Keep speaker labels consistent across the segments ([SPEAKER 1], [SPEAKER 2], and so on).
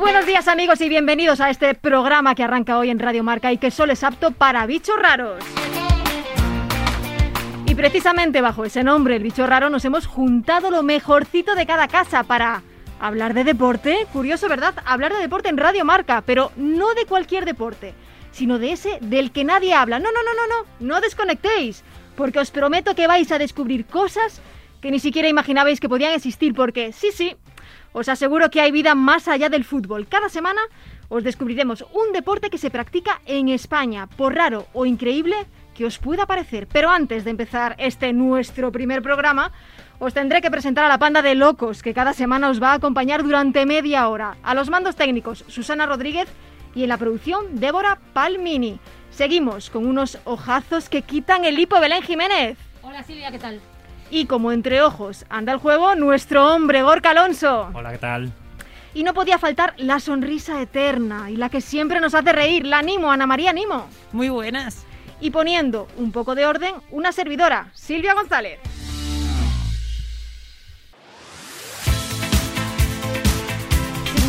[SPEAKER 1] Buenos días amigos y bienvenidos a este programa que arranca hoy en Radio Marca y que solo es apto para bichos raros. Y precisamente bajo ese nombre, el bicho raro, nos hemos juntado lo mejorcito de cada casa para hablar de deporte. Curioso, ¿verdad? Hablar de deporte en Radio Marca, pero no de cualquier deporte, sino de ese del que nadie habla. No, no, no, no, no, no desconectéis, porque os prometo que vais a descubrir cosas que ni siquiera imaginabais que podían existir, porque sí, sí, os aseguro que hay vida más allá del fútbol. Cada semana os descubriremos un deporte que se practica en España, por raro o increíble que os pueda parecer. Pero antes de empezar este nuestro primer programa, os tendré que presentar a la panda de locos que cada semana os va a acompañar durante media hora. A los mandos técnicos, Susana Rodríguez y en la producción, Débora Palmini. Seguimos con unos ojazos que quitan el hipo Belén Jiménez.
[SPEAKER 2] Hola Silvia, ¿qué tal?
[SPEAKER 1] Y como entre ojos anda el juego, nuestro hombre Gorka Alonso.
[SPEAKER 3] Hola, ¿qué tal?
[SPEAKER 1] Y no podía faltar la sonrisa eterna y la que siempre nos hace reír, la Nimo, Ana María Nimo.
[SPEAKER 4] Muy buenas.
[SPEAKER 1] Y poniendo un poco de orden, una servidora, Silvia González.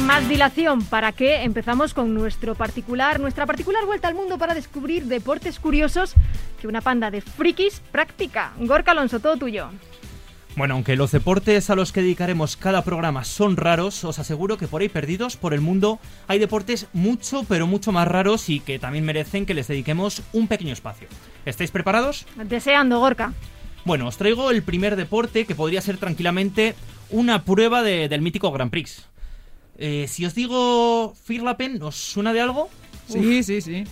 [SPEAKER 1] Más dilación, ¿para qué? Empezamos con nuestro particular, nuestra particular vuelta al mundo para descubrir deportes curiosos que una panda de frikis practica. Gorka Alonso, todo tuyo.
[SPEAKER 3] Bueno, aunque los deportes a los que dedicaremos cada programa son raros, os aseguro que por ahí perdidos por el mundo hay deportes mucho, pero mucho más raros y que también merecen que les dediquemos un pequeño espacio. ¿Estáis preparados?
[SPEAKER 1] Deseando, Gorka.
[SPEAKER 3] Bueno, os traigo el primer deporte que podría ser tranquilamente una prueba de- del mítico Grand Prix. Eh, si os digo Firlapen, ¿os suena de algo?
[SPEAKER 4] Sí, sí, sí.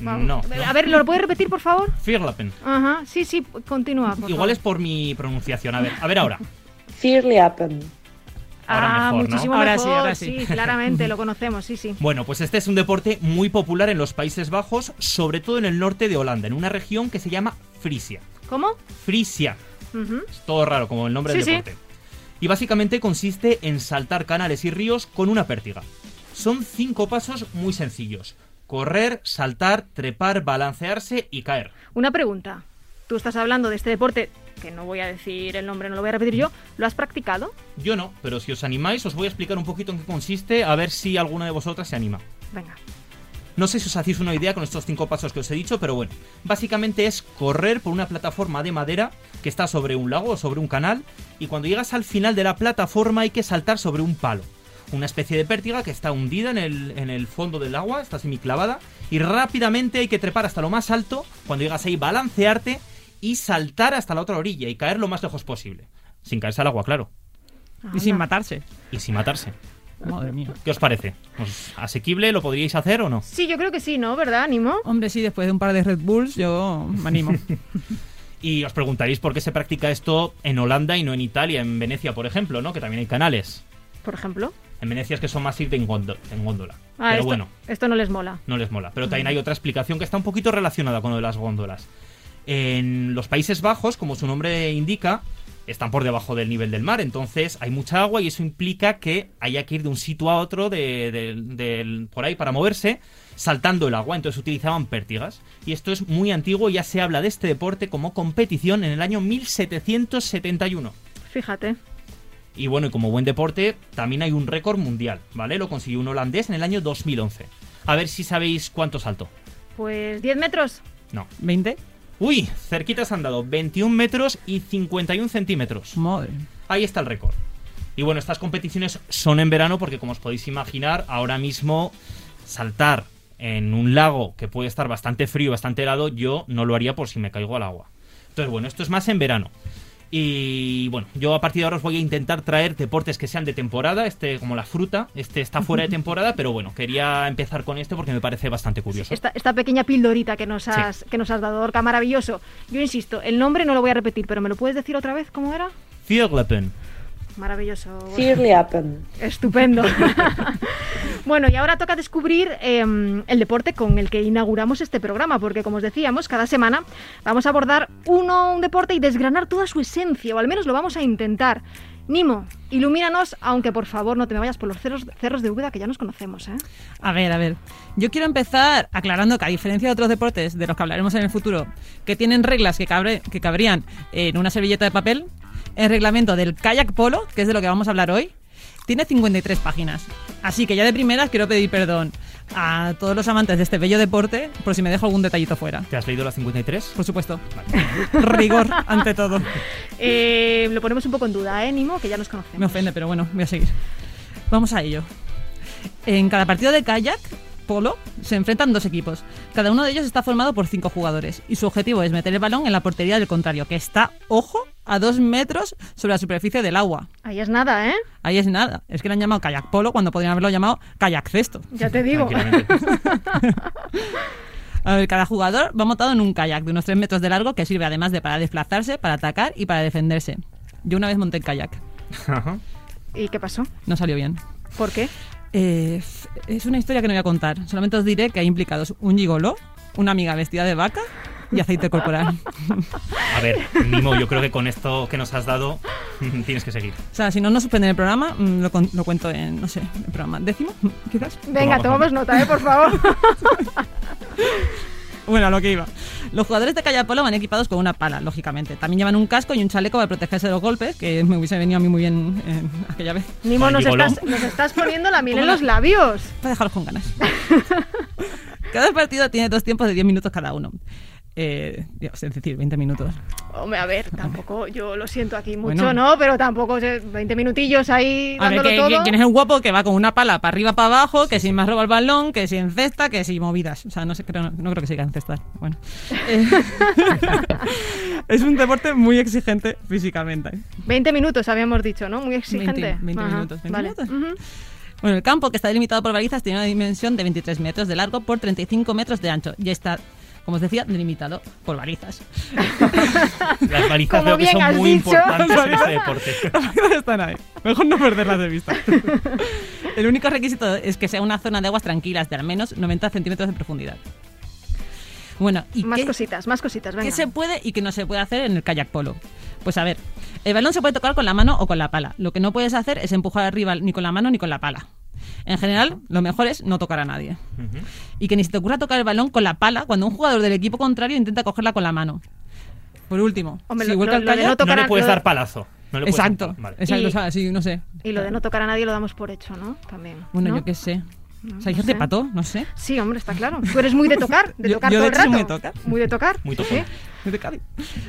[SPEAKER 1] Vamos.
[SPEAKER 3] No.
[SPEAKER 1] A ver, ¿lo puedes repetir, por favor?
[SPEAKER 3] Firlapen.
[SPEAKER 1] Ajá, sí, sí, continúa. por
[SPEAKER 3] Igual
[SPEAKER 1] favor.
[SPEAKER 3] es por mi pronunciación. A ver, a ver ahora.
[SPEAKER 5] Firliapen.
[SPEAKER 3] ahora
[SPEAKER 1] ah,
[SPEAKER 3] mejor, ¿no?
[SPEAKER 1] muchísimo
[SPEAKER 4] Ahora
[SPEAKER 1] mejor.
[SPEAKER 4] sí, ahora sí.
[SPEAKER 1] claramente, lo conocemos, sí, sí.
[SPEAKER 3] Bueno, pues este es un deporte muy popular en los Países Bajos, sobre todo en el norte de Holanda, en una región que se llama Frisia.
[SPEAKER 1] ¿Cómo?
[SPEAKER 3] Frisia. Es todo raro como el nombre
[SPEAKER 1] Sí,
[SPEAKER 3] del
[SPEAKER 1] sí.
[SPEAKER 3] deporte. Y básicamente consiste en saltar canales y ríos con una pértiga. Son cinco pasos muy sencillos. Correr, saltar, trepar, balancearse y caer.
[SPEAKER 1] Una pregunta. Tú estás hablando de este deporte, que no voy a decir el nombre, no lo voy a repetir yo. ¿Lo has practicado?
[SPEAKER 3] Yo no, pero si os animáis os voy a explicar un poquito en qué consiste, a ver si alguna de vosotras se anima.
[SPEAKER 1] Venga.
[SPEAKER 3] No sé si os hacéis una idea con estos cinco pasos que os he dicho, pero bueno, básicamente es correr por una plataforma de madera que está sobre un lago o sobre un canal y cuando llegas al final de la plataforma hay que saltar sobre un palo. Una especie de pértiga que está hundida en el, en el fondo del agua, está semiclavada y rápidamente hay que trepar hasta lo más alto, cuando llegas ahí balancearte y saltar hasta la otra orilla y caer lo más lejos posible. Sin caerse al agua, claro.
[SPEAKER 4] Y sin matarse.
[SPEAKER 3] Y sin matarse.
[SPEAKER 4] Madre mía.
[SPEAKER 3] ¿Qué os parece? ¿Os- ¿Asequible? ¿Lo podríais hacer o no?
[SPEAKER 1] Sí, yo creo que sí, ¿no? ¿Verdad, Animo?
[SPEAKER 4] Hombre, sí, después de un par de Red Bulls yo me animo.
[SPEAKER 3] Y os preguntaréis por qué se practica esto en Holanda y no en Italia, en Venecia, por ejemplo, ¿no? Que también hay canales.
[SPEAKER 1] Por ejemplo.
[SPEAKER 3] En Venecia es que son más ir de en, góndo- en góndola.
[SPEAKER 1] Ah,
[SPEAKER 3] Pero
[SPEAKER 1] esto,
[SPEAKER 3] bueno,
[SPEAKER 1] esto no les mola.
[SPEAKER 3] no les mola. Pero también hay otra explicación que está un poquito relacionada con lo de las góndolas. En los Países Bajos, como su nombre indica, están por debajo del nivel del mar, entonces hay mucha agua y eso implica que haya que ir de un sitio a otro de, por ahí para moverse, saltando el agua, entonces utilizaban pértigas. Y esto es muy antiguo, ya se habla de este deporte como competición en el año 1771.
[SPEAKER 1] Fíjate.
[SPEAKER 3] Y bueno, y como buen deporte, también hay un récord mundial, ¿vale? Lo consiguió un holandés en el año 2011. A ver si sabéis cuánto saltó.
[SPEAKER 1] Pues 10 metros.
[SPEAKER 3] No.
[SPEAKER 4] ¿20?
[SPEAKER 3] Uy, cerquitas han dado 21 metros y 51 centímetros.
[SPEAKER 4] Madre.
[SPEAKER 3] Ahí está el récord. Y bueno, estas competiciones son en verano porque como os podéis imaginar, ahora mismo saltar en un lago que puede estar bastante frío, bastante helado, yo no lo haría por si me caigo al agua. Entonces, bueno, esto es más en verano. Y bueno, yo a partir de ahora os voy a intentar traer deportes que sean de temporada, este como la fruta, este está fuera de temporada, pero bueno, quería empezar con este porque me parece bastante curioso.
[SPEAKER 1] Esta, esta pequeña pildorita que nos has, que nos has dado, Orca, maravilloso. Yo insisto, el nombre no lo voy a repetir, pero ¿me lo puedes decir otra vez cómo era?
[SPEAKER 3] Vierlepen.
[SPEAKER 1] Maravilloso.
[SPEAKER 5] Firliapen.
[SPEAKER 1] Estupendo. bueno, y ahora toca descubrir eh, el deporte con el que inauguramos este programa, porque como os decíamos, cada semana vamos a abordar uno, un deporte y desgranar toda su esencia, o al menos lo vamos a intentar. Nimo, ilumínanos, aunque por favor no te me vayas por los cerros, cerros de Úbeda que ya nos conocemos, ¿eh?
[SPEAKER 4] A ver, a ver. Yo quiero empezar aclarando que a diferencia de otros deportes de los que hablaremos en el futuro, que tienen reglas que, cabre- que cabrían en una servilleta de papel, el reglamento del kayak polo, que es de lo que vamos a hablar hoy, tiene 53 páginas. Así que ya de primeras quiero pedir perdón a todos los amantes de este bello deporte por si me dejo algún detallito fuera.
[SPEAKER 3] ¿Te has leído la 53?
[SPEAKER 4] Por supuesto. Rigor ante todo.
[SPEAKER 1] Eh, lo ponemos un poco en duda, ¿eh, Nimo? Que ya nos conocemos.
[SPEAKER 4] Me ofende, pero bueno, voy a seguir. Vamos a ello. En cada partido de kayak, polo, se enfrentan dos equipos. Cada uno de ellos está formado por cinco jugadores y su objetivo es meter el balón en la portería del contrario, que está, ojo, a dos metros sobre la superficie del agua.
[SPEAKER 1] Ahí es nada, ¿eh?
[SPEAKER 4] Ahí es nada. Es que le han llamado kayak polo cuando podrían haberlo llamado kayak cesto.
[SPEAKER 1] Ya te digo.
[SPEAKER 4] A ver, cada jugador va montado en un kayak de unos 3 metros de largo que sirve además de para desplazarse, para atacar y para defenderse. Yo una vez monté en kayak.
[SPEAKER 3] Ajá.
[SPEAKER 1] ¿Y qué pasó?
[SPEAKER 4] No salió bien.
[SPEAKER 1] ¿Por qué?
[SPEAKER 4] Eh, es una historia que no voy a contar. Solamente os diré que hay implicados un gigoló, una amiga vestida de vaca y aceite corporal.
[SPEAKER 3] A ver, Nimo, yo creo que con esto que nos has dado tienes que seguir.
[SPEAKER 4] O sea, si no nos suspenden el programa, mm, lo, lo cuento en, no sé, el programa décimo, quizás.
[SPEAKER 1] Venga, tomamos nota, ¿eh? Por favor.
[SPEAKER 4] Bueno, a lo que iba. Los jugadores de kayak polo van equipados con una pala, lógicamente. También llevan un casco y un chaleco para protegerse de los golpes, que me hubiese venido a mí muy bien eh, aquella vez.
[SPEAKER 1] Nimo, nos estás, nos estás poniendo la miel en los labios.
[SPEAKER 4] Para dejaros con ganas. Cada partido tiene dos tiempos de 10 minutos cada uno. Eh, Dios, es decir, 20 minutos.
[SPEAKER 1] Hombre, a ver, tampoco, yo lo siento aquí mucho,
[SPEAKER 4] Bueno.
[SPEAKER 1] ¿no? Pero tampoco, sé, 20 minutillos ahí
[SPEAKER 4] A ver, que-
[SPEAKER 1] todo.
[SPEAKER 4] ¿quién es el guapo que va con una pala para arriba, para abajo, que si más roba el balón, que si encesta, que si movidas? O sea, no sé, creo, no, no creo que se diga encestar. Bueno. Eh, es un deporte muy exigente físicamente.
[SPEAKER 1] 20 minutos habíamos dicho, ¿no? Muy exigente.
[SPEAKER 4] 20, 20
[SPEAKER 1] Ajá,
[SPEAKER 4] minutos, 20
[SPEAKER 1] vale.
[SPEAKER 4] minutos.
[SPEAKER 1] Ujú.
[SPEAKER 4] Bueno, el campo, que está delimitado por balizas, tiene una dimensión de 23 metros de largo por 35 metros de ancho. Y está, como os decía, delimitado por balizas.
[SPEAKER 3] Las balizas
[SPEAKER 1] Como
[SPEAKER 3] veo que son muy
[SPEAKER 1] dicho.
[SPEAKER 3] importantes en este deporte.
[SPEAKER 4] Las balizas están ahí. Mejor no perderlas de vista. El único requisito es que sea una zona de aguas tranquilas de al menos 90 centímetros de profundidad. Bueno, ¿y
[SPEAKER 1] Más
[SPEAKER 4] qué,
[SPEAKER 1] cositas, más cositas, venga.
[SPEAKER 4] qué se puede y qué no se puede hacer en el kayak polo? Pues a ver, el balón se puede tocar con la mano o con la pala. Lo que no puedes hacer es empujar al rival ni con la mano ni con la pala. En general, lo mejor es no tocar a nadie. Y que ni se te ocurra tocar el balón con la pala cuando un jugador del equipo contrario intenta cogerla con la mano. Por último,
[SPEAKER 1] Hombre,
[SPEAKER 4] si
[SPEAKER 1] lo-
[SPEAKER 4] vuelca
[SPEAKER 1] lo-
[SPEAKER 4] el
[SPEAKER 1] lo no tocar
[SPEAKER 3] le puedes dar palazo. No le puedes
[SPEAKER 4] Exacto,
[SPEAKER 3] dar- vale.
[SPEAKER 4] exacto,
[SPEAKER 1] Y-
[SPEAKER 4] o sea, sí, no sé.
[SPEAKER 1] Y lo de no tocar a nadie lo damos por hecho, ¿no? También.
[SPEAKER 4] Bueno,
[SPEAKER 1] ¿no?
[SPEAKER 4] yo qué sé.
[SPEAKER 1] No,
[SPEAKER 4] o sea,
[SPEAKER 1] no
[SPEAKER 4] gente
[SPEAKER 1] sé.
[SPEAKER 4] pató, no sé.
[SPEAKER 1] Sí, hombre, está claro. Tú eres muy de tocar, de
[SPEAKER 4] Yo-
[SPEAKER 1] tocar
[SPEAKER 4] yo
[SPEAKER 1] todo
[SPEAKER 4] de
[SPEAKER 1] el
[SPEAKER 4] hecho soy
[SPEAKER 1] rato.
[SPEAKER 4] muy de tocar.
[SPEAKER 1] Muy de tocar.
[SPEAKER 3] Muy
[SPEAKER 1] Sí.
[SPEAKER 4] Muy de Cádiz.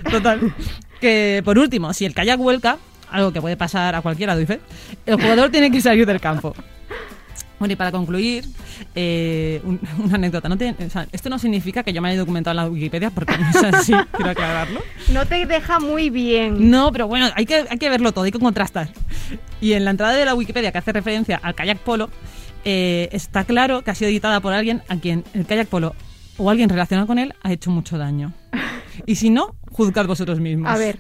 [SPEAKER 4] Total. que por último, si el kayak vuelca, algo que puede pasar a cualquiera, dice, el jugador tiene que salir del campo. Bueno, y para concluir, eh, un- una anécdota. No o sea, esto no significa que yo me haya documentado en la Wikipedia, porque no es así, quiero aclararlo.
[SPEAKER 1] No te deja muy bien.
[SPEAKER 4] No, pero bueno, hay que, hay que verlo todo, hay que contrastar. Y en la entrada de la Wikipedia que hace referencia al kayak polo, eh, está claro que ha sido editada por alguien a quien el kayak polo o alguien relacionado con él ha hecho mucho daño. Y si no, juzgad vosotros mismos.
[SPEAKER 1] A ver,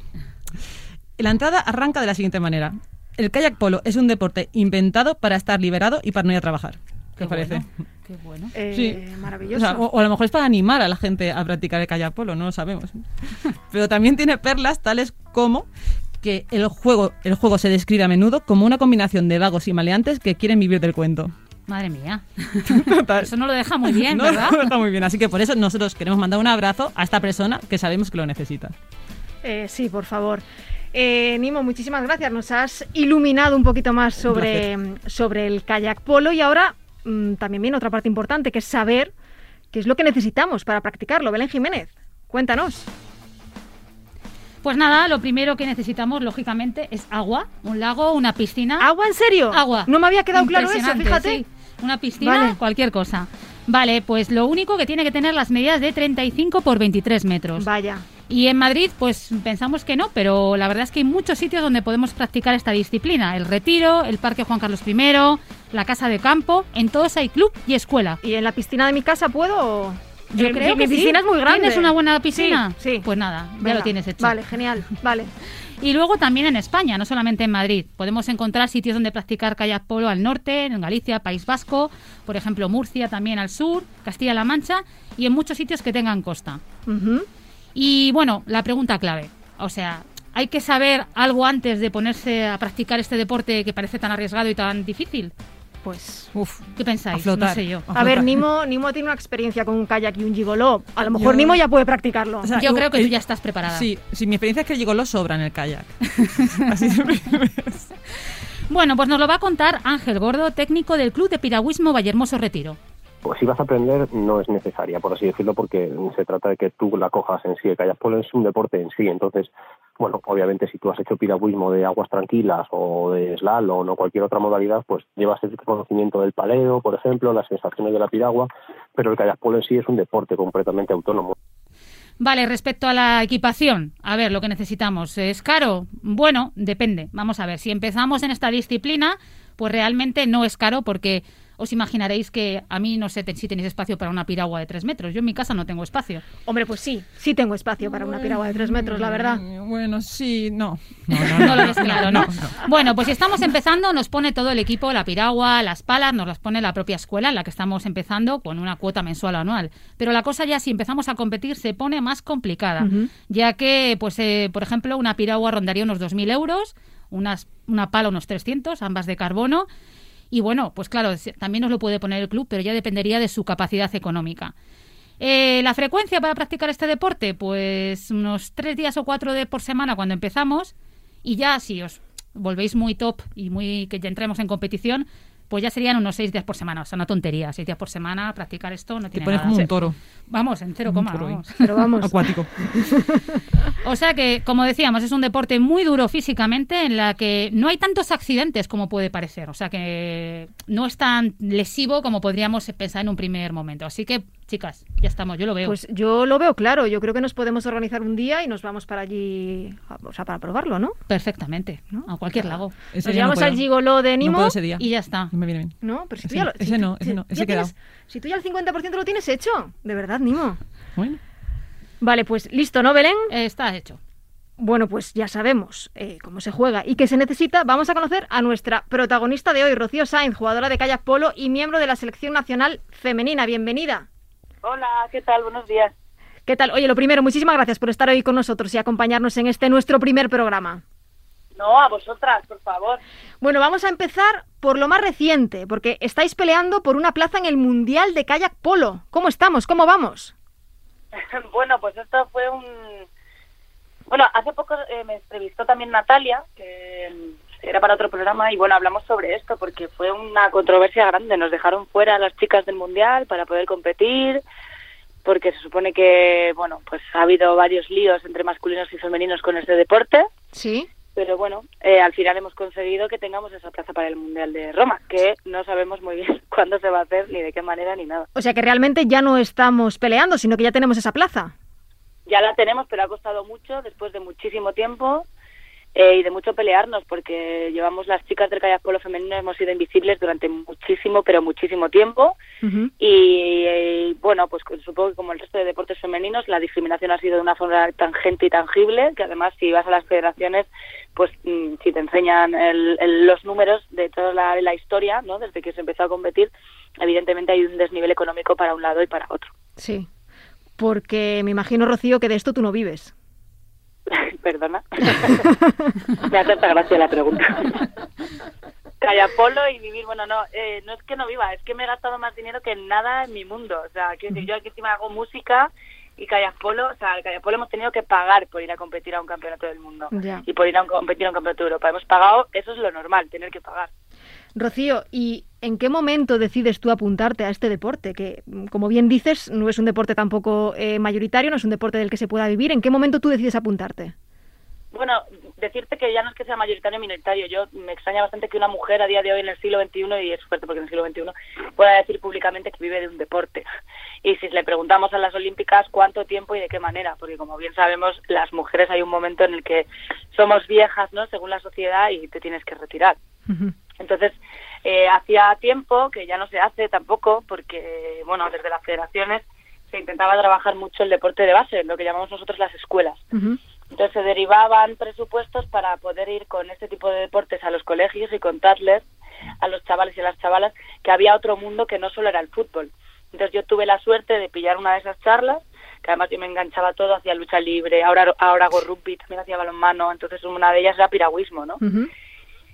[SPEAKER 4] La entrada arranca de la siguiente manera. El kayak polo es un deporte inventado para estar liberado y para no ir a trabajar. ¿Qué os parece?
[SPEAKER 2] Qué bueno.
[SPEAKER 1] eh,
[SPEAKER 4] Sí. O,
[SPEAKER 1] maravilloso.
[SPEAKER 4] sea, o- o a lo mejor es para animar a la gente a practicar el kayak polo, no lo sabemos. Pero también tiene perlas tales como que el juego, el juego se describe a menudo como una combinación de vagos y maleantes que quieren vivir del cuento.
[SPEAKER 2] Madre mía.
[SPEAKER 4] Total.
[SPEAKER 2] Eso no lo deja muy bien,
[SPEAKER 4] No,
[SPEAKER 2] ¿verdad?
[SPEAKER 4] no está muy bien. Así que por eso nosotros queremos mandar un abrazo a esta persona que sabemos que lo necesita.
[SPEAKER 1] Eh, sí, por favor. Eh, Nimo, muchísimas gracias. Nos has iluminado un poquito más sobre, sobre el kayak polo y ahora mm, también viene otra parte importante, que es saber qué es lo que necesitamos para practicarlo. Belén Jiménez, cuéntanos.
[SPEAKER 2] Pues nada, lo primero que necesitamos, lógicamente, es agua, un lago, una piscina.
[SPEAKER 1] ¿Agua en serio?
[SPEAKER 2] Agua.
[SPEAKER 1] No me había quedado claro eso, fíjate.
[SPEAKER 2] sí. Una piscina,
[SPEAKER 1] Vale.
[SPEAKER 2] cualquier cosa. Vale, pues lo único que tiene que tener las medidas de 35 por 23 metros.
[SPEAKER 1] Vaya.
[SPEAKER 2] Y en Madrid, pues pensamos que no, pero la verdad es que hay muchos sitios donde podemos practicar esta disciplina. El Retiro, el Parque Juan Carlos I, la Casa de Campo, en todos hay club y escuela.
[SPEAKER 1] ¿Y en la piscina de mi casa puedo?
[SPEAKER 2] Yo
[SPEAKER 1] Eh,
[SPEAKER 2] creo
[SPEAKER 1] mi,
[SPEAKER 2] que
[SPEAKER 1] mi
[SPEAKER 2] sí.
[SPEAKER 1] piscina es muy grande.
[SPEAKER 2] ¿Tienes una buena piscina?
[SPEAKER 1] Sí, sí.
[SPEAKER 2] Pues nada, ya lo tienes hecho.
[SPEAKER 1] Vale, genial. Vale.
[SPEAKER 2] Y luego también en España, no solamente en Madrid. Podemos encontrar sitios donde practicar kayak polo al norte, en Galicia, País Vasco, por ejemplo Murcia también al sur, Castilla-La Mancha y en muchos sitios que tengan costa. Y bueno, la pregunta clave, o sea, ¿hay que saber algo antes de ponerse a practicar este deporte que parece tan arriesgado y tan difícil?
[SPEAKER 1] Pues.
[SPEAKER 4] Uf,
[SPEAKER 2] ¿Qué pensáis?
[SPEAKER 4] a flotar.
[SPEAKER 2] No sé yo.
[SPEAKER 1] A ver. Nimo, Nimo tiene una experiencia con un kayak y un gigoló. A lo mejor
[SPEAKER 4] Yo-
[SPEAKER 1] Nimo ya puede practicarlo.
[SPEAKER 4] O sea,
[SPEAKER 2] Yo creo que tú
[SPEAKER 4] el-
[SPEAKER 2] ya estás preparada.
[SPEAKER 4] Sí, sí, mi experiencia es que el gigolo sobra en el kayak. Así.
[SPEAKER 2] Bueno, pues nos lo va a contar Ángel Gordo, técnico del Club de Piragüismo Vallehermoso Retiro.
[SPEAKER 6] Pues si vas a aprender no es necesaria, por así decirlo, porque se trata de que tú la cojas en sí. El kayak polo es un deporte en sí, entonces, bueno, obviamente si tú has hecho piragüismo de aguas tranquilas o de slalom o cualquier otra modalidad, pues llevas el conocimiento del paleo, por ejemplo, las sensaciones de la piragua, pero el kayak polo en sí es un deporte completamente autónomo.
[SPEAKER 2] Vale, respecto a la equipación, a ver, lo que necesitamos, ¿es caro? Bueno, depende. Vamos a ver, si empezamos en esta disciplina, pues realmente no es caro porque os imaginaréis que a mí no sé si tenéis espacio para una piragua de tres metros. Yo en mi casa no tengo espacio.
[SPEAKER 1] Hombre, pues sí, sí tengo espacio para una piragua de tres metros, la verdad.
[SPEAKER 4] Bueno, sí, no.
[SPEAKER 2] No, lo ves claro, ¿no? Bueno, pues si estamos empezando, nos pone todo el equipo, la piragua, las palas, nos las pone la propia escuela en la que estamos empezando con una cuota mensual o anual. Pero la cosa ya si empezamos a competir se pone más complicada, ya que, pues, eh, por ejemplo, una piragua rondaría unos 2.000 euros, unas, una pala unos 300, ambas de carbono, y bueno, pues claro, también nos lo puede poner el club, pero ya dependería de su capacidad económica. Eh, la frecuencia para practicar este deporte, pues unos tres días o cuatro de por semana cuando empezamos y ya si os volvéis muy top y muy que ya entremos en competición, pues ya serían unos seis días por semana. O sea, una tontería. Seis días por semana, practicar esto no tiene
[SPEAKER 4] Te pones
[SPEAKER 2] nada.
[SPEAKER 4] como un toro.
[SPEAKER 2] Vamos, en cero coma. Vamos.
[SPEAKER 1] Pero vamos.
[SPEAKER 4] Acuático.
[SPEAKER 2] O sea que, como decíamos, es un deporte muy duro físicamente en la que no hay tantos accidentes como puede parecer. O sea que no es tan lesivo como podríamos pensar en un primer momento. Así que, chicas, ya estamos, yo lo veo.
[SPEAKER 1] Pues yo lo veo claro. Yo creo que nos podemos organizar un día y nos vamos para allí, o sea, para probarlo, ¿no?
[SPEAKER 2] Perfectamente, a cualquier lago.
[SPEAKER 4] Ese
[SPEAKER 1] Nos
[SPEAKER 4] no
[SPEAKER 1] llevamos al gigoló de
[SPEAKER 4] No
[SPEAKER 1] Nimo.
[SPEAKER 4] puedo ese día.
[SPEAKER 2] Y ya está.
[SPEAKER 4] Me viene bien.
[SPEAKER 1] No, pero si tú ya
[SPEAKER 4] no,
[SPEAKER 1] lo,
[SPEAKER 4] ese
[SPEAKER 1] si-
[SPEAKER 4] no, ese
[SPEAKER 1] si-
[SPEAKER 4] no, ese quedado.
[SPEAKER 1] tienes- Si tú ya el 50% lo tienes hecho, de verdad, Nimo.
[SPEAKER 4] Bueno.
[SPEAKER 1] Vale, pues listo, ¿no, Belén?
[SPEAKER 2] Eh, está hecho.
[SPEAKER 1] Bueno, pues ya sabemos eh, cómo se juega y qué se necesita. Vamos a conocer a nuestra protagonista de hoy, Rocío Sainz, jugadora de kayak polo y miembro de la selección nacional femenina. Bienvenida.
[SPEAKER 7] Hola, ¿qué tal? Buenos días.
[SPEAKER 1] ¿Qué tal? Oye, lo primero, muchísimas gracias por estar hoy con nosotros y acompañarnos en este nuestro primer programa.
[SPEAKER 7] No, a vosotras, por favor.
[SPEAKER 1] Bueno, vamos a empezar por lo más reciente, porque estáis peleando por una plaza en el Mundial de Kayak Polo. ¿Cómo estamos? ¿Cómo vamos?
[SPEAKER 7] bueno, pues esto fue un... Bueno, hace poco eh, me entrevistó también Natalia, que mm, era para otro programa, y bueno, hablamos sobre esto porque fue una controversia grande. Nos dejaron fuera a las chicas del Mundial para poder competir, porque se supone que, bueno, pues ha habido varios líos entre masculinos y femeninos con este deporte.
[SPEAKER 1] Sí.
[SPEAKER 7] Pero bueno, eh, al final hemos conseguido que tengamos esa plaza para el Mundial de Roma, que no sabemos muy bien cuándo se va a hacer, ni de qué manera, ni nada.
[SPEAKER 1] O sea que realmente ya no estamos peleando, sino que ya tenemos esa plaza.
[SPEAKER 7] Ya la tenemos, pero ha costado mucho, después de muchísimo tiempo eh, y de mucho pelearnos, porque llevamos las chicas del kayak polo femenino, hemos sido invisibles durante muchísimo, pero muchísimo tiempo.
[SPEAKER 1] Ujú.
[SPEAKER 7] Y eh, bueno, pues supongo que como el resto de deportes femeninos, la discriminación ha sido de una forma tangente y tangible, que además si vas a las federaciones, pues mm, si te enseñan el- el- los números de toda la, la historia, ¿no? desde que se empezó a competir, evidentemente hay un desnivel económico para un lado y para otro.
[SPEAKER 1] Sí. Porque me imagino, Rocío, que de esto tú no vives.
[SPEAKER 7] Perdona. Me hace esta gracia la pregunta. Callapolo y vivir, bueno, no, eh, no es que no viva, es que me he gastado más dinero que en nada en mi mundo. O sea, quiero decir, yo aquí encima hago música y Callapolo, o sea, el Callapolo hemos tenido que pagar por ir a competir a un campeonato del mundo y por ir a un- competir a un campeonato de Europa. Hemos pagado, eso es lo normal, tener que pagar.
[SPEAKER 1] Rocío, ¿y en qué momento decides tú apuntarte a este deporte? Que, como bien dices, no es un deporte tampoco eh, mayoritario, no es un deporte del que se pueda vivir. ¿En qué momento tú decides apuntarte?
[SPEAKER 7] Bueno, decirte que ya no es que sea mayoritario o minoritario. Yo me extraña bastante que una mujer a día de hoy en el siglo XXI, y es fuerte porque en el siglo XXI, pueda decir públicamente que vive de un deporte. Y si le preguntamos a las olímpicas cuánto tiempo y de qué manera, porque como bien sabemos, las mujeres hay un momento en el que somos viejas, ¿no? Según la sociedad y te tienes que retirar. Entonces, eh, hacía tiempo que ya no se hace tampoco, porque, bueno, desde las federaciones se intentaba trabajar mucho el deporte de base, lo que llamamos nosotros las escuelas. Entonces se derivaban presupuestos para poder ir con este tipo de deportes a los colegios y contarles a los chavales y a las chavalas que había otro mundo que no solo era el fútbol. Entonces yo tuve la suerte de pillar una de esas charlas, que además yo me enganchaba todo, hacía lucha libre, ahora, ahora hago rugby, también hacía balonmano, entonces una de ellas era piragüismo, ¿no?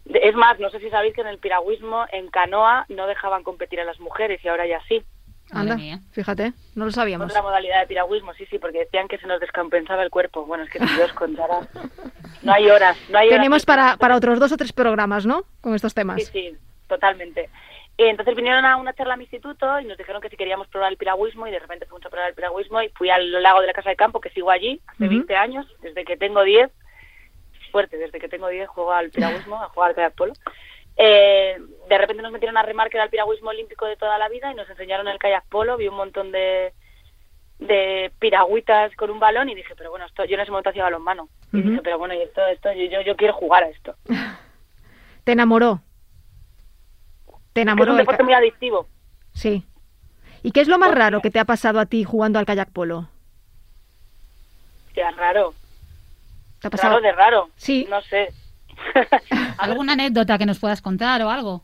[SPEAKER 7] Es más, no sé si sabéis que en el piragüismo, en canoa, no dejaban competir a las mujeres y ahora ya sí.
[SPEAKER 1] Anda,
[SPEAKER 2] mía.
[SPEAKER 1] fíjate, no lo sabíamos.
[SPEAKER 7] Otra modalidad de piragüismo, sí, sí, porque decían que se nos descompensaba el cuerpo. Bueno, es que si Dios contara. No hay horas, no hay horas.
[SPEAKER 1] Tenemos para, para otros dos o tres programas, ¿no? Con estos temas.
[SPEAKER 7] Sí, sí, totalmente. Y entonces vinieron a una charla a mi instituto y nos dijeron que si queríamos probar el piragüismo y de repente fuimos a probar el piragüismo y fui al lago de la Casa de Campo, que sigo allí hace
[SPEAKER 1] Ujú.
[SPEAKER 7] 20 años, desde que tengo 10, fuerte, desde que tengo 10 juego al piragüismo, a jugar al kayak polo. Eh, de repente nos metieron a remar que era el piragüismo olímpico de toda la vida y nos enseñaron el kayak polo, vi un montón de de piragüitas con un balón y dije, pero bueno, esto yo en ese momento hacía balonmano. Y dije, pero bueno, y esto, esto yo, yo, yo quiero jugar a esto.
[SPEAKER 1] Te enamoró. Te
[SPEAKER 7] Es
[SPEAKER 1] enamoró.
[SPEAKER 7] un
[SPEAKER 1] el
[SPEAKER 7] deporte muy adictivo.
[SPEAKER 1] Sí. ¿Y qué es lo más
[SPEAKER 7] Pues
[SPEAKER 1] raro que te ha pasado a ti jugando al kayak polo?
[SPEAKER 7] Ya, raro.
[SPEAKER 1] ¿Te ha pasado?
[SPEAKER 7] Raro de raro.
[SPEAKER 1] Sí.
[SPEAKER 7] No sé.
[SPEAKER 2] ¿Alguna anécdota que nos puedas contar o algo?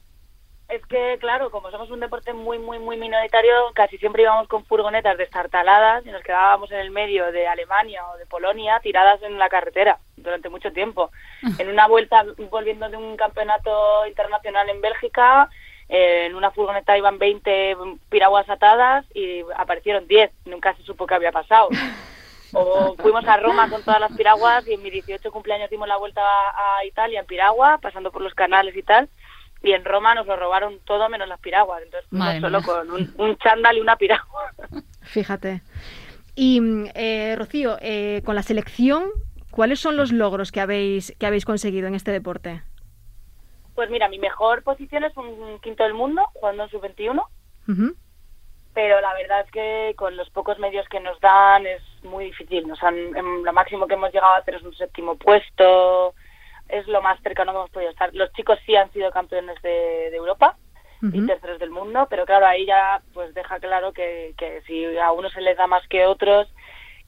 [SPEAKER 7] es que, claro, como somos un deporte muy, muy, muy minoritario, casi siempre íbamos con furgonetas destartaladas y nos quedábamos en el medio de Alemania o de Polonia tiradas en la carretera durante mucho tiempo. En una vuelta, volviendo de un campeonato internacional en Bélgica, eh, en una furgoneta iban 20 piraguas atadas y aparecieron 10. Nunca se supo qué había pasado. O fuimos a Roma con todas las piraguas y en mi 18 cumpleaños dimos la vuelta a, a Italia en piragua, pasando por los canales y tal. Y en Roma nos lo robaron todo menos las piraguas. Entonces solo
[SPEAKER 2] mía.
[SPEAKER 7] con un, un chándal y una piragua.
[SPEAKER 1] Fíjate. Y, eh, Rocío, eh, con la selección, ¿cuáles son los logros que habéis, que habéis conseguido en este deporte?
[SPEAKER 7] Pues mira, mi mejor posición es un quinto del mundo, jugando en sub-21.
[SPEAKER 1] Ujú.
[SPEAKER 7] Pero la verdad es que con los pocos medios que nos dan es muy difícil. Nos han, en lo máximo que hemos llegado a hacer es un séptimo puesto, es lo más cercano que hemos podido estar. Los chicos sí han sido campeones de, de Europa y terceros del mundo, pero claro, ahí ya pues deja claro que, que si a unos se les da más que a otros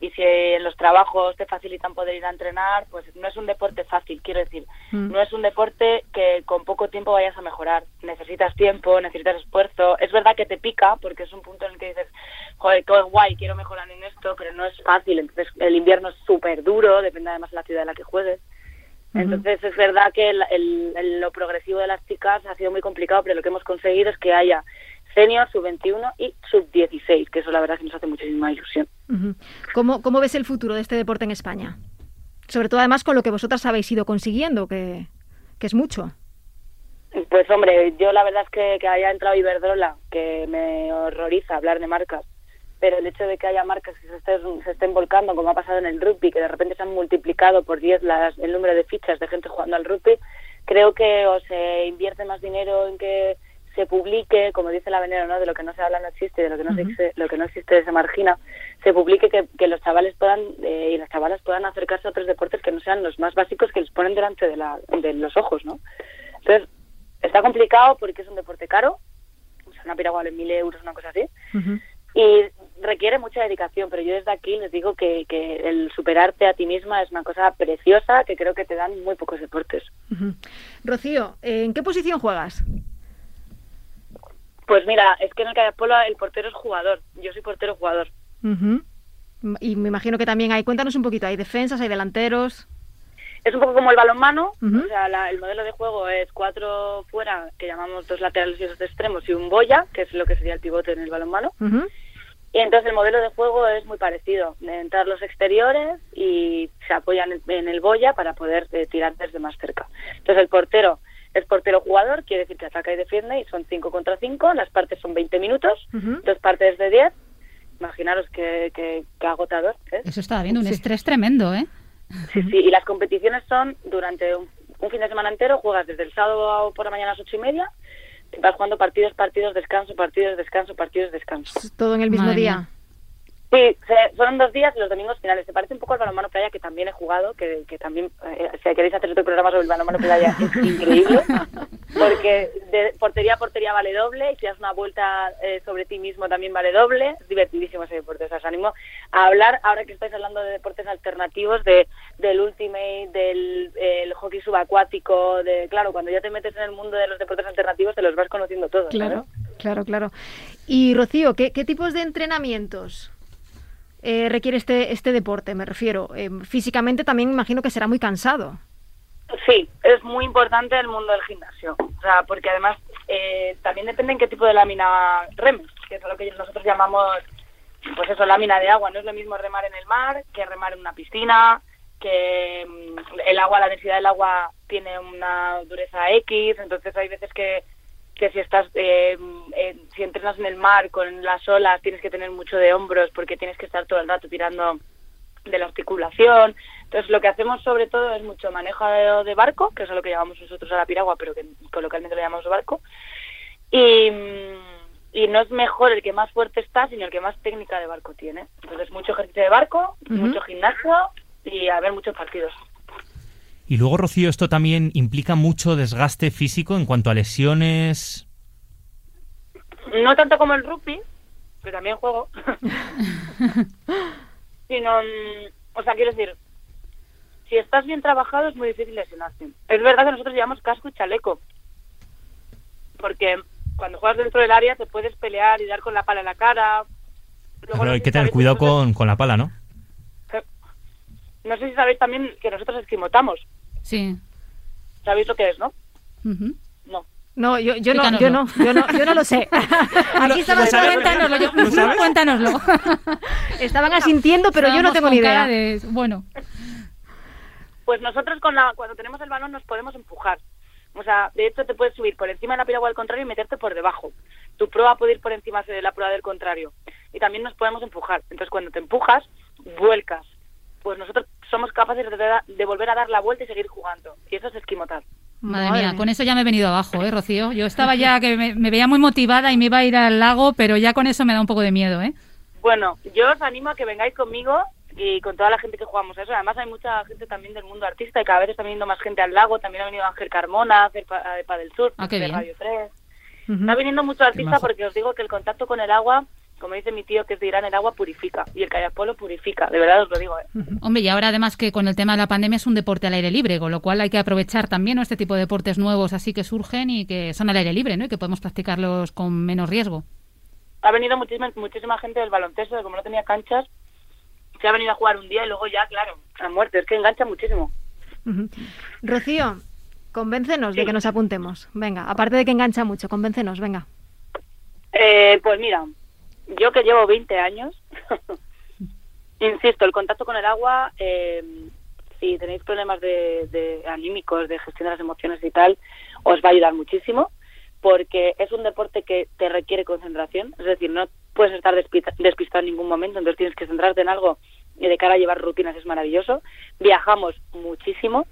[SPEAKER 7] y si en los trabajos te facilitan poder ir a entrenar, pues no es un deporte fácil, quiero decir.
[SPEAKER 1] Mm.
[SPEAKER 7] No es un deporte que con poco tiempo vayas a mejorar. Necesitas tiempo, necesitas esfuerzo. Es verdad que te pica porque es un punto en el que dices, joder, qué guay, quiero mejorar en esto, pero no es fácil. Entonces el invierno es súper duro, depende además de la ciudad en la que juegues. Entonces es verdad que el- el- el- lo progresivo de las chicas ha sido muy complicado, pero lo que hemos conseguido es que haya senior, sub-21 y sub-16, que eso la verdad que nos hace muchísima ilusión.
[SPEAKER 1] ¿Cómo, ¿Cómo ves el futuro de este deporte en España? Sobre todo además con lo que vosotras habéis ido consiguiendo, que, que es mucho.
[SPEAKER 7] Pues hombre, yo la verdad es que, que haya entrado Iberdrola, que me horroriza hablar de marcas, pero el hecho de que haya marcas que se estén, se estén volcando, como ha pasado en el rugby, que de repente se han multiplicado por 10 las, el número de fichas de gente jugando al rugby, creo que o se invierte más dinero en que se publique, como dice la veneno, ¿no? de lo que no se habla no existe, de lo que no, se existe, lo que no existe se margina, se publique que, que los chavales puedan eh, y las chavalas puedan acercarse a otros deportes que no sean los más básicos que les ponen delante de, la, de los ojos, ¿no? Entonces, está complicado porque es un deporte caro, o sea, una piragua vale mil euros, una cosa así, y requiere mucha dedicación, pero yo desde aquí les digo que, que el superarte a ti misma es una cosa preciosa que creo que te dan muy pocos deportes.
[SPEAKER 1] Rocío, ¿en qué posición juegas?
[SPEAKER 7] Pues mira, es que en el polo el portero es jugador, yo soy portero jugador.
[SPEAKER 1] Y me imagino que también hay, cuéntanos un poquito, hay defensas, hay delanteros.
[SPEAKER 7] Es un poco como el balonmano, o sea, la- el modelo de juego es cuatro fuera, que llamamos dos laterales y dos extremos, y un boya, que es lo que sería el pivote en el balonmano. Y entonces el modelo de juego es muy parecido. Entrar los exteriores y se apoyan en- en el boya para poder eh, tirar desde más cerca. Entonces el portero es portero jugador, quiere decir que ataca y defiende y son 5 contra 5. Las partes son 20 minutos,
[SPEAKER 1] Ujú.
[SPEAKER 7] dos partes de 10. Imaginaros qué, qué- qué agotador. ¿eh?
[SPEAKER 2] Eso estaba viendo, un
[SPEAKER 1] Sí.
[SPEAKER 2] estrés tremendo, ¿eh?
[SPEAKER 7] Sí, sí. Y las competiciones son durante un, un fin de semana entero. Juegas desde el sábado por la mañana a las ocho y media. y Vas jugando partidos, partidos, descanso, partidos, descanso, partidos, descanso.
[SPEAKER 1] Todo en el mismo
[SPEAKER 2] Madre
[SPEAKER 1] día.
[SPEAKER 2] mía.
[SPEAKER 7] Sí, fueron dos días los domingos finales. Se parece un poco al balonmano playa que también he jugado, que, que también, eh, si queréis hacer otro programa sobre el balonmano playa, es increíble. Porque de portería a portería vale doble y si das una vuelta eh, sobre ti mismo también vale doble. Es divertidísimo ese deporte. Os animo a hablar, ahora que estáis hablando de deportes alternativos, de del ultimate, del el hockey subacuático, de claro, cuando ya te metes en el mundo de los deportes alternativos te los vas conociendo todos.
[SPEAKER 1] Claro,
[SPEAKER 7] ¿sabes?
[SPEAKER 1] claro, claro. Y Rocío, ¿qué, qué tipos de entrenamientos eh, requiere este, este deporte? Me refiero. Eh, físicamente también imagino que será muy cansado.
[SPEAKER 7] Sí, es muy importante el mundo del gimnasio. O sea, porque además eh, también depende en qué tipo de lámina remes. que es lo que nosotros llamamos, pues eso, lámina de agua. No es lo mismo remar en el mar que remar en una piscina, que mm, el agua, la densidad del agua tiene una dureza X, entonces hay veces que, que si estás, eh, en- si entrenas en el mar con las olas tienes que tener mucho de hombros porque tienes que estar todo el rato tirando de la articulación. Entonces lo que hacemos sobre todo es mucho manejo de, barco, que es lo que llamamos nosotros a la piragua, pero que coloquialmente lo llamamos barco. Y, y no es mejor el que más fuerte está, sino el que más técnica de barco tiene. Entonces mucho ejercicio de barco, mucho gimnasio y a ver muchos partidos.
[SPEAKER 3] Y luego, Rocío, esto también implica mucho desgaste físico en cuanto a lesiones.
[SPEAKER 7] No tanto como el rugby, que también juego, sino, mm, o sea, quiero decir, si estás bien trabajado es muy difícil lesionarte. Es verdad que nosotros llevamos casco y chaleco, porque cuando juegas dentro del área te puedes pelear y dar con la pala en la cara. Luego,
[SPEAKER 3] Pero
[SPEAKER 7] no
[SPEAKER 3] hay que tener cuidado con, con la pala, ¿no?
[SPEAKER 7] que- No sé si sabéis también que nosotros esquimotamos.
[SPEAKER 2] Sí.
[SPEAKER 7] ¿Sabéis lo que es, no?
[SPEAKER 2] Ujú.
[SPEAKER 7] No.
[SPEAKER 1] No, yo, yo no, yo no, yo no, yo no lo sé. Aquí estaban,
[SPEAKER 2] Cuéntanoslo, yo- cuéntanoslo.
[SPEAKER 1] estaban asintiendo, pero yo no tengo ni idea.
[SPEAKER 2] de- bueno,
[SPEAKER 7] Pues nosotros con la, cuando tenemos el balón nos podemos empujar. O sea, de hecho te puedes subir por encima de la piragua del contrario y meterte por debajo. Tu proa puede ir por encima de la proa del contrario. Y también nos podemos empujar. Entonces cuando te empujas, vuelcas. Pues nosotros somos capaces de, volver a dar la vuelta y seguir jugando. Y eso es esquimotar.
[SPEAKER 2] madre, mía, con eso ya me he venido abajo, ¿eh, Rocío? Yo estaba ya que me, me veía muy motivada y me iba a ir al lago, pero ya con eso me da un poco de miedo, ¿eh?
[SPEAKER 7] Bueno, yo os animo a que vengáis conmigo y con toda la gente que jugamos a eso. Además hay mucha gente también del mundo artista y cada vez está viniendo más gente al lago. También ha venido Ángel Carmona a hacer pa, de Padel Sur
[SPEAKER 2] Ah,
[SPEAKER 7] de
[SPEAKER 2] bien.
[SPEAKER 7] Radio 3.
[SPEAKER 1] Ujú.
[SPEAKER 7] Está viniendo mucho artista porque os digo que el contacto con el agua, como dice mi tío que es de Irán, el agua purifica y el kayak polo purifica. De verdad os lo digo. ¿eh?
[SPEAKER 2] Hombre, y ahora además que con el tema de la pandemia es un deporte al aire libre, con lo cual hay que aprovechar también ¿no? este tipo de deportes nuevos así que surgen y que son al aire libre, ¿no? Y que podemos practicarlos con menos riesgo.
[SPEAKER 7] Ha venido muchísima, muchísima gente del baloncesto, de como no tenía canchas, se ha venido a jugar un día y luego ya, claro, a muerte. Es que engancha muchísimo.
[SPEAKER 1] Rocío, convéncenos de que nos apuntemos. Venga, aparte de que engancha mucho, convéncenos, venga.
[SPEAKER 7] Eh, pues mira, yo que llevo 20 años, insisto, el contacto con el agua, eh, si tenéis problemas de, de anímicos, de gestión de las emociones y tal, os va a ayudar muchísimo, porque es un deporte que te requiere concentración, es decir, no puedes estar despista- despistado en ningún momento, entonces tienes que centrarte en algo y de cara a llevar rutinas es maravilloso. Viajamos muchísimo,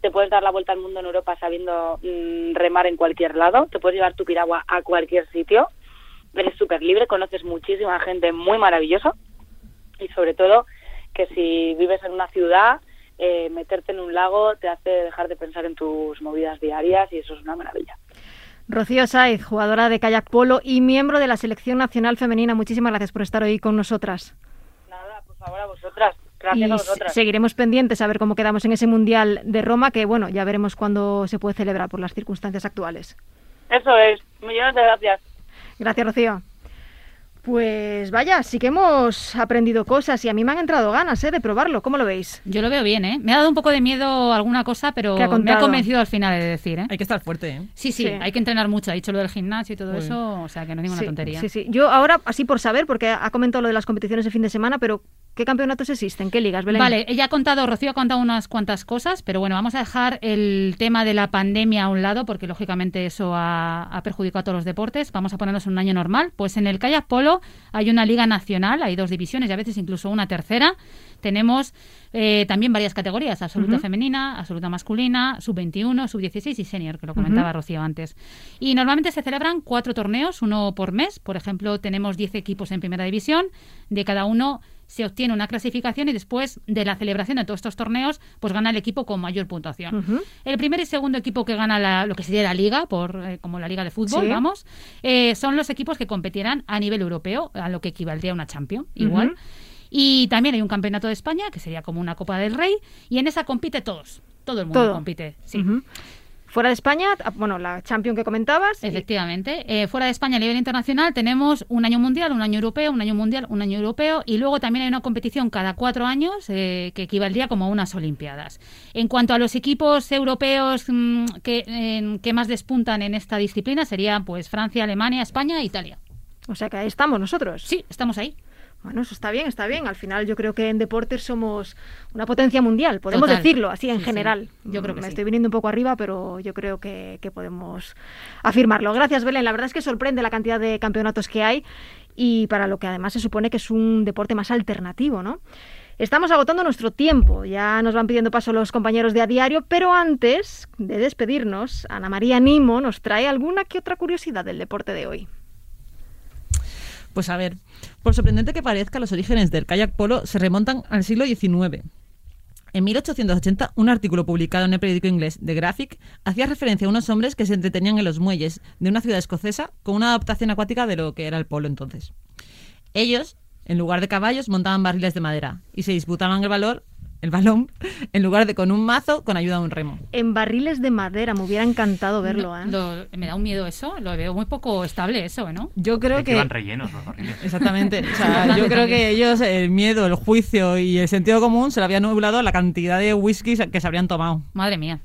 [SPEAKER 7] te puedes dar la vuelta al mundo en Europa sabiendo mm, remar en cualquier lado, te puedes llevar tu piragua a cualquier sitio, libre, conoces muchísima gente muy maravillosa y sobre todo que si vives en una ciudad, eh, meterte en un lago te hace dejar de pensar en tus movidas diarias y eso es una maravilla.
[SPEAKER 1] Rocío Saiz, jugadora de kayak polo y miembro de la selección nacional femenina. Muchísimas gracias por estar hoy con nosotras.
[SPEAKER 7] Nada, por favor a vosotras, gracias
[SPEAKER 1] y
[SPEAKER 7] a vosotras.
[SPEAKER 1] se- seguiremos pendientes a ver cómo quedamos en ese Mundial de Roma, que bueno, ya veremos cuándo se puede celebrar por las circunstancias actuales.
[SPEAKER 7] Eso es, millones de gracias.
[SPEAKER 1] Gracias, Rocío. Pues vaya, sí que hemos aprendido cosas y a mí me han entrado ganas ¿eh? de probarlo. ¿Cómo lo veis?
[SPEAKER 2] Yo lo veo bien, ¿eh? Me ha dado un poco de miedo alguna cosa, pero
[SPEAKER 1] ¿Qué ha
[SPEAKER 2] me ha convencido al final, de decir, ¿eh?
[SPEAKER 4] Hay que estar fuerte, ¿eh?
[SPEAKER 2] Sí, sí,
[SPEAKER 1] Sí.
[SPEAKER 2] hay que entrenar mucho. Ha dicho lo del gimnasio y todo
[SPEAKER 4] Muy
[SPEAKER 2] eso, o sea que no es ninguna
[SPEAKER 1] sí,
[SPEAKER 2] tontería.
[SPEAKER 1] Sí, sí. Yo ahora, así por saber, porque ha comentado lo de las competiciones de fin de semana, pero ¿qué campeonatos existen? ¿Qué ligas, Belén?
[SPEAKER 2] Vale, ella ha contado, Rocío ha contado unas cuantas cosas, pero bueno, vamos a dejar el tema de la pandemia a un lado, porque lógicamente eso ha, ha perjudicado a todos los deportes. Vamos a ponernos en un año normal. Pues en el kayak polo hay una liga nacional, hay dos divisiones y a veces incluso una tercera. Tenemos eh, también varias categorías, absoluta femenina, absoluta masculina, sub-21, sub-16 y senior, que lo comentaba. Rocío antes. Y normalmente se celebran cuatro torneos, uno por mes. Por ejemplo, tenemos 10 equipos en primera división, de cada uno se obtiene una clasificación y después de la celebración de todos estos torneos, pues gana el equipo con mayor puntuación. El primer y segundo equipo que gana la- lo que sería la liga, por eh, como la liga de fútbol,
[SPEAKER 1] Sí.
[SPEAKER 2] vamos, eh, son los equipos que competirán a nivel europeo, a lo que equivaldría a una Champions, igual. Y también hay un campeonato de España, que sería como una Copa del Rey, y en esa compite todos, todo el mundo
[SPEAKER 1] Todo.
[SPEAKER 2] compite, sí.
[SPEAKER 1] Fuera de España, ah, bueno, la Champion que comentabas. y-
[SPEAKER 2] Efectivamente. Eh, fuera de España a nivel internacional tenemos un año mundial, un año europeo, un año mundial, un año europeo y luego también hay una competición cada cuatro años eh, que equivaldría como a unas Olimpiadas. En cuanto a los equipos europeos mm, que, que más despuntan en esta disciplina serían pues Francia, Alemania, España e Italia.
[SPEAKER 1] O sea que ahí estamos nosotros.
[SPEAKER 2] Sí, estamos ahí.
[SPEAKER 1] Bueno, eso está bien, está bien. Al final yo creo que en deportes somos una potencia mundial, podemos
[SPEAKER 2] Total.
[SPEAKER 1] decirlo así en
[SPEAKER 2] Sí, sí.
[SPEAKER 1] general.
[SPEAKER 2] Yo creo que
[SPEAKER 1] Me
[SPEAKER 2] sí.
[SPEAKER 1] estoy viniendo un poco arriba, pero yo creo que, que podemos afirmarlo. Gracias, Belén. La verdad es que sorprende la cantidad de campeonatos que hay y para lo que además se supone que es un deporte más alternativo, ¿no? Estamos agotando nuestro tiempo, ya nos van pidiendo paso los compañeros de a diario, pero antes de despedirnos, Ana María Nimo nos trae alguna que otra curiosidad del deporte de hoy.
[SPEAKER 4] Pues a ver, por sorprendente que parezca, los orígenes del kayak polo se remontan al siglo XIX. En 1880, un artículo publicado en el periódico inglés The Graphic hacía referencia a unos hombres que se entretenían en los muelles de una ciudad escocesa con una adaptación acuática de lo que era el polo entonces. Ellos, en lugar de caballos, montaban barriles de madera y se disputaban el valor, el balón, en lugar de con un mazo con ayuda de un remo.
[SPEAKER 1] En barriles de madera, me hubiera encantado verlo, ¿eh?
[SPEAKER 2] Lo- me da un miedo eso, lo veo muy poco estable eso, ¿no?
[SPEAKER 4] Yo creo
[SPEAKER 8] que
[SPEAKER 4] que
[SPEAKER 8] van rellenos los barriles.
[SPEAKER 4] Exactamente. O sea, yo creo que ellos, el miedo, el juicio y el sentido común se le habían nublado a la cantidad de whisky que se habrían tomado.
[SPEAKER 2] Madre mía.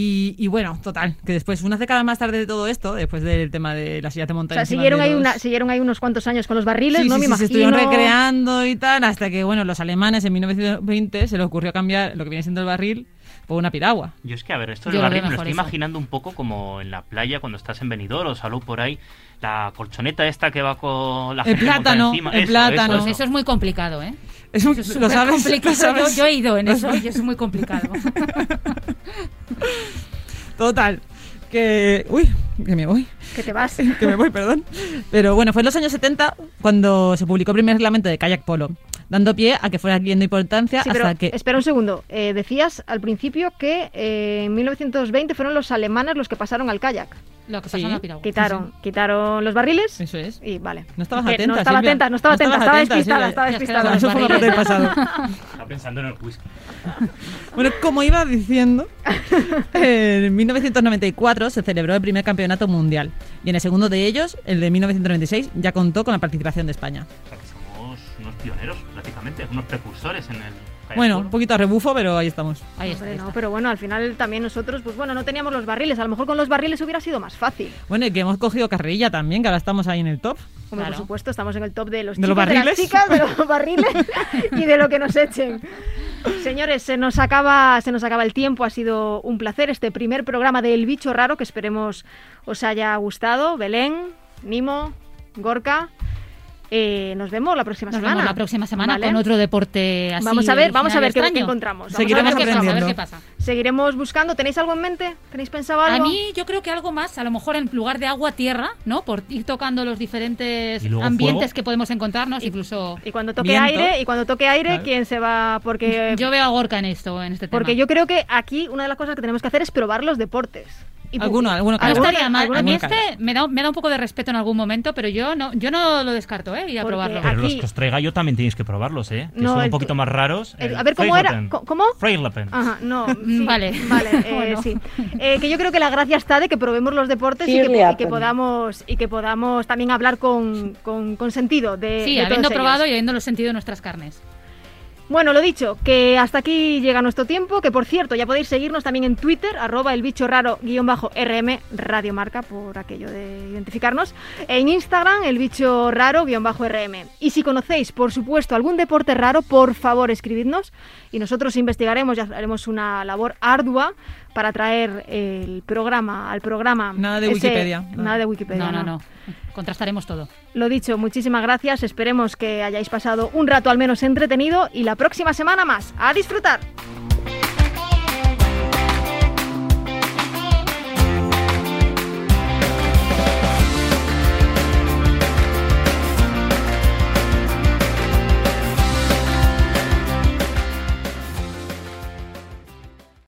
[SPEAKER 4] Y, y bueno, total, que después, unas décadas más tarde de todo esto, después del tema de las sillas de
[SPEAKER 1] O
[SPEAKER 4] montaña.
[SPEAKER 1] sea,
[SPEAKER 4] encima
[SPEAKER 1] siguieron
[SPEAKER 4] de
[SPEAKER 1] ahí,
[SPEAKER 4] los-
[SPEAKER 1] una, siguieron ahí unos cuantos años con los barriles,
[SPEAKER 4] Sí,
[SPEAKER 1] ¿no?
[SPEAKER 4] sí,
[SPEAKER 1] me
[SPEAKER 4] sí, se
[SPEAKER 1] imagino.
[SPEAKER 4] estuvieron recreando y tal, hasta que, bueno, los alemanes en 1920 se les ocurrió cambiar lo que viene siendo el barril por una piragua.
[SPEAKER 8] Yo es que, a ver, esto del
[SPEAKER 2] lo
[SPEAKER 8] barril me lo estoy
[SPEAKER 2] eso.
[SPEAKER 8] imaginando un poco como en la playa cuando estás en Benidorm o salud por ahí. La colchoneta esta que va con la
[SPEAKER 4] El
[SPEAKER 8] gente
[SPEAKER 4] plátano,
[SPEAKER 8] encima.
[SPEAKER 4] el
[SPEAKER 8] Eso,
[SPEAKER 4] plátano.
[SPEAKER 8] eso,
[SPEAKER 2] Pues eso es muy complicado, ¿eh?
[SPEAKER 4] Es un-
[SPEAKER 2] Eso es
[SPEAKER 4] ¿Lo sabes?
[SPEAKER 2] complicado.
[SPEAKER 4] ¿Lo sabes?
[SPEAKER 2] Yo, yo he ido en eso y es muy complicado.
[SPEAKER 4] Total, que... Uy, que me voy.
[SPEAKER 1] Que te vas.
[SPEAKER 4] que me voy, perdón. Pero bueno, fue en los años 70 cuando se publicó el primer reglamento de kayak polo, dando pie a que fuera adquiriendo importancia
[SPEAKER 1] Sí, pero
[SPEAKER 4] hasta que...
[SPEAKER 1] espera un segundo. Eh, decías al principio que eh, en 1920 fueron los alemanes los que pasaron al kayak.
[SPEAKER 2] Lo que
[SPEAKER 4] Sí.
[SPEAKER 2] pasa en la piragua.
[SPEAKER 1] Quitaron, quitaron los barriles
[SPEAKER 4] Eso es.
[SPEAKER 1] y vale.
[SPEAKER 4] No estabas
[SPEAKER 1] Que
[SPEAKER 4] atenta,
[SPEAKER 1] No estaba
[SPEAKER 4] Silvia.
[SPEAKER 1] atenta, no estaba
[SPEAKER 4] No
[SPEAKER 1] atenta, estaba
[SPEAKER 4] atenta,
[SPEAKER 1] despistada,
[SPEAKER 4] Silvia.
[SPEAKER 1] estaba
[SPEAKER 2] que
[SPEAKER 1] despistada.
[SPEAKER 4] Eso fue
[SPEAKER 2] barriles.
[SPEAKER 4] parte del pasado.
[SPEAKER 8] Está pensando en el whisky.
[SPEAKER 4] Bueno, como iba diciendo, en 1994 se celebró el primer campeonato mundial y en el segundo de ellos, el de 1996, ya contó con la participación de España.
[SPEAKER 8] O sea, que somos unos pioneros, prácticamente, unos precursores en el
[SPEAKER 4] Bueno, un poquito a rebufo, pero ahí estamos.
[SPEAKER 2] Ahí está, ahí
[SPEAKER 1] no,
[SPEAKER 2] está.
[SPEAKER 1] pero bueno, al final también nosotros, pues bueno, no teníamos los barriles. A lo mejor con los barriles hubiera sido más fácil.
[SPEAKER 4] Bueno, y que hemos cogido carrerilla también, que ahora estamos ahí en el top.
[SPEAKER 1] Hombre,
[SPEAKER 2] Claro.
[SPEAKER 1] por supuesto, estamos en el top de los
[SPEAKER 4] ¿De los
[SPEAKER 1] chicos, de las
[SPEAKER 4] barriles?
[SPEAKER 1] chicas, de los barriles y de lo que nos echen. Señores, se nos acaba, se nos acaba el tiempo. Ha sido un placer este primer programa del bicho raro que esperemos os haya gustado. Belén, Nimo, Gorka. Eh, nos vemos la próxima
[SPEAKER 2] Nos
[SPEAKER 1] semana.
[SPEAKER 2] vemos la próxima semana
[SPEAKER 1] ¿Vale?
[SPEAKER 2] con otro deporte así.
[SPEAKER 1] Vamos a ver, vamos a ver
[SPEAKER 2] y
[SPEAKER 1] qué, encontramos.
[SPEAKER 4] Seguiremos
[SPEAKER 1] a ver
[SPEAKER 2] A ver qué pasa, a ver
[SPEAKER 4] aprendiendo.
[SPEAKER 2] qué pasa.
[SPEAKER 1] Seguiremos buscando. ¿Tenéis algo en mente? ¿Tenéis pensado algo?
[SPEAKER 2] A mí yo creo que algo más, a lo mejor en lugar de agua, tierra, ¿no? Por ir tocando los diferentes
[SPEAKER 3] Y
[SPEAKER 2] ambientes
[SPEAKER 3] fuego.
[SPEAKER 2] que podemos encontrarnos, incluso...
[SPEAKER 1] Y cuando toque
[SPEAKER 4] Viento.
[SPEAKER 1] aire, y cuando toque aire,
[SPEAKER 4] Claro.
[SPEAKER 1] ¿quién se va? Porque
[SPEAKER 2] Yo veo a Gorka en esto, en este tema.
[SPEAKER 1] Porque yo creo que aquí una de las cosas que tenemos que hacer es probar los deportes. Y
[SPEAKER 4] Alguno, alguno
[SPEAKER 2] No
[SPEAKER 4] cae.
[SPEAKER 1] alguno-
[SPEAKER 2] estaría mal. A mí este me da, me da un poco de respeto en algún momento, pero yo no, yo no lo descarto, ¿eh? Ir a
[SPEAKER 1] Porque
[SPEAKER 2] probarlo.
[SPEAKER 3] Pero los
[SPEAKER 1] Aquí-
[SPEAKER 3] que os traiga yo también tenéis que probarlos, ¿eh? Que
[SPEAKER 1] No,
[SPEAKER 3] son un poquito más raros.
[SPEAKER 1] el-
[SPEAKER 3] El
[SPEAKER 1] a ver, ¿cómo era? ¿Cómo?
[SPEAKER 3] Freilappen.
[SPEAKER 1] Ajá, no. Sí,
[SPEAKER 2] vale.
[SPEAKER 1] Vale, eh,
[SPEAKER 2] Bueno.
[SPEAKER 1] sí. Eh, que yo creo que la gracia está de que probemos los deportes y que, y que podamos y que podamos también hablar con, con, con sentido de
[SPEAKER 2] Sí,
[SPEAKER 1] de
[SPEAKER 2] habiendo
[SPEAKER 1] todos
[SPEAKER 2] probado
[SPEAKER 1] ellos.
[SPEAKER 2] y habiéndolo sentido en nuestras carnes.
[SPEAKER 1] Bueno, lo dicho, que hasta aquí llega nuestro tiempo, que por cierto, ya podéis seguirnos también en Twitter, arroba el bicho raro guion bajo RM, radiomarca, por aquello de identificarnos, en Instagram, el bicho raro guion bajo RM. Y si conocéis, por supuesto, algún deporte raro, por favor, escribidnos y nosotros investigaremos y haremos una labor ardua para traer el programa al programa.
[SPEAKER 4] Nada de Wikipedia.
[SPEAKER 1] Nada de Wikipedia.
[SPEAKER 2] No, no, no. Contrastaremos todo.
[SPEAKER 1] Lo dicho, muchísimas gracias. Esperemos que hayáis pasado un rato al menos entretenido y la próxima semana más. ¡A disfrutar!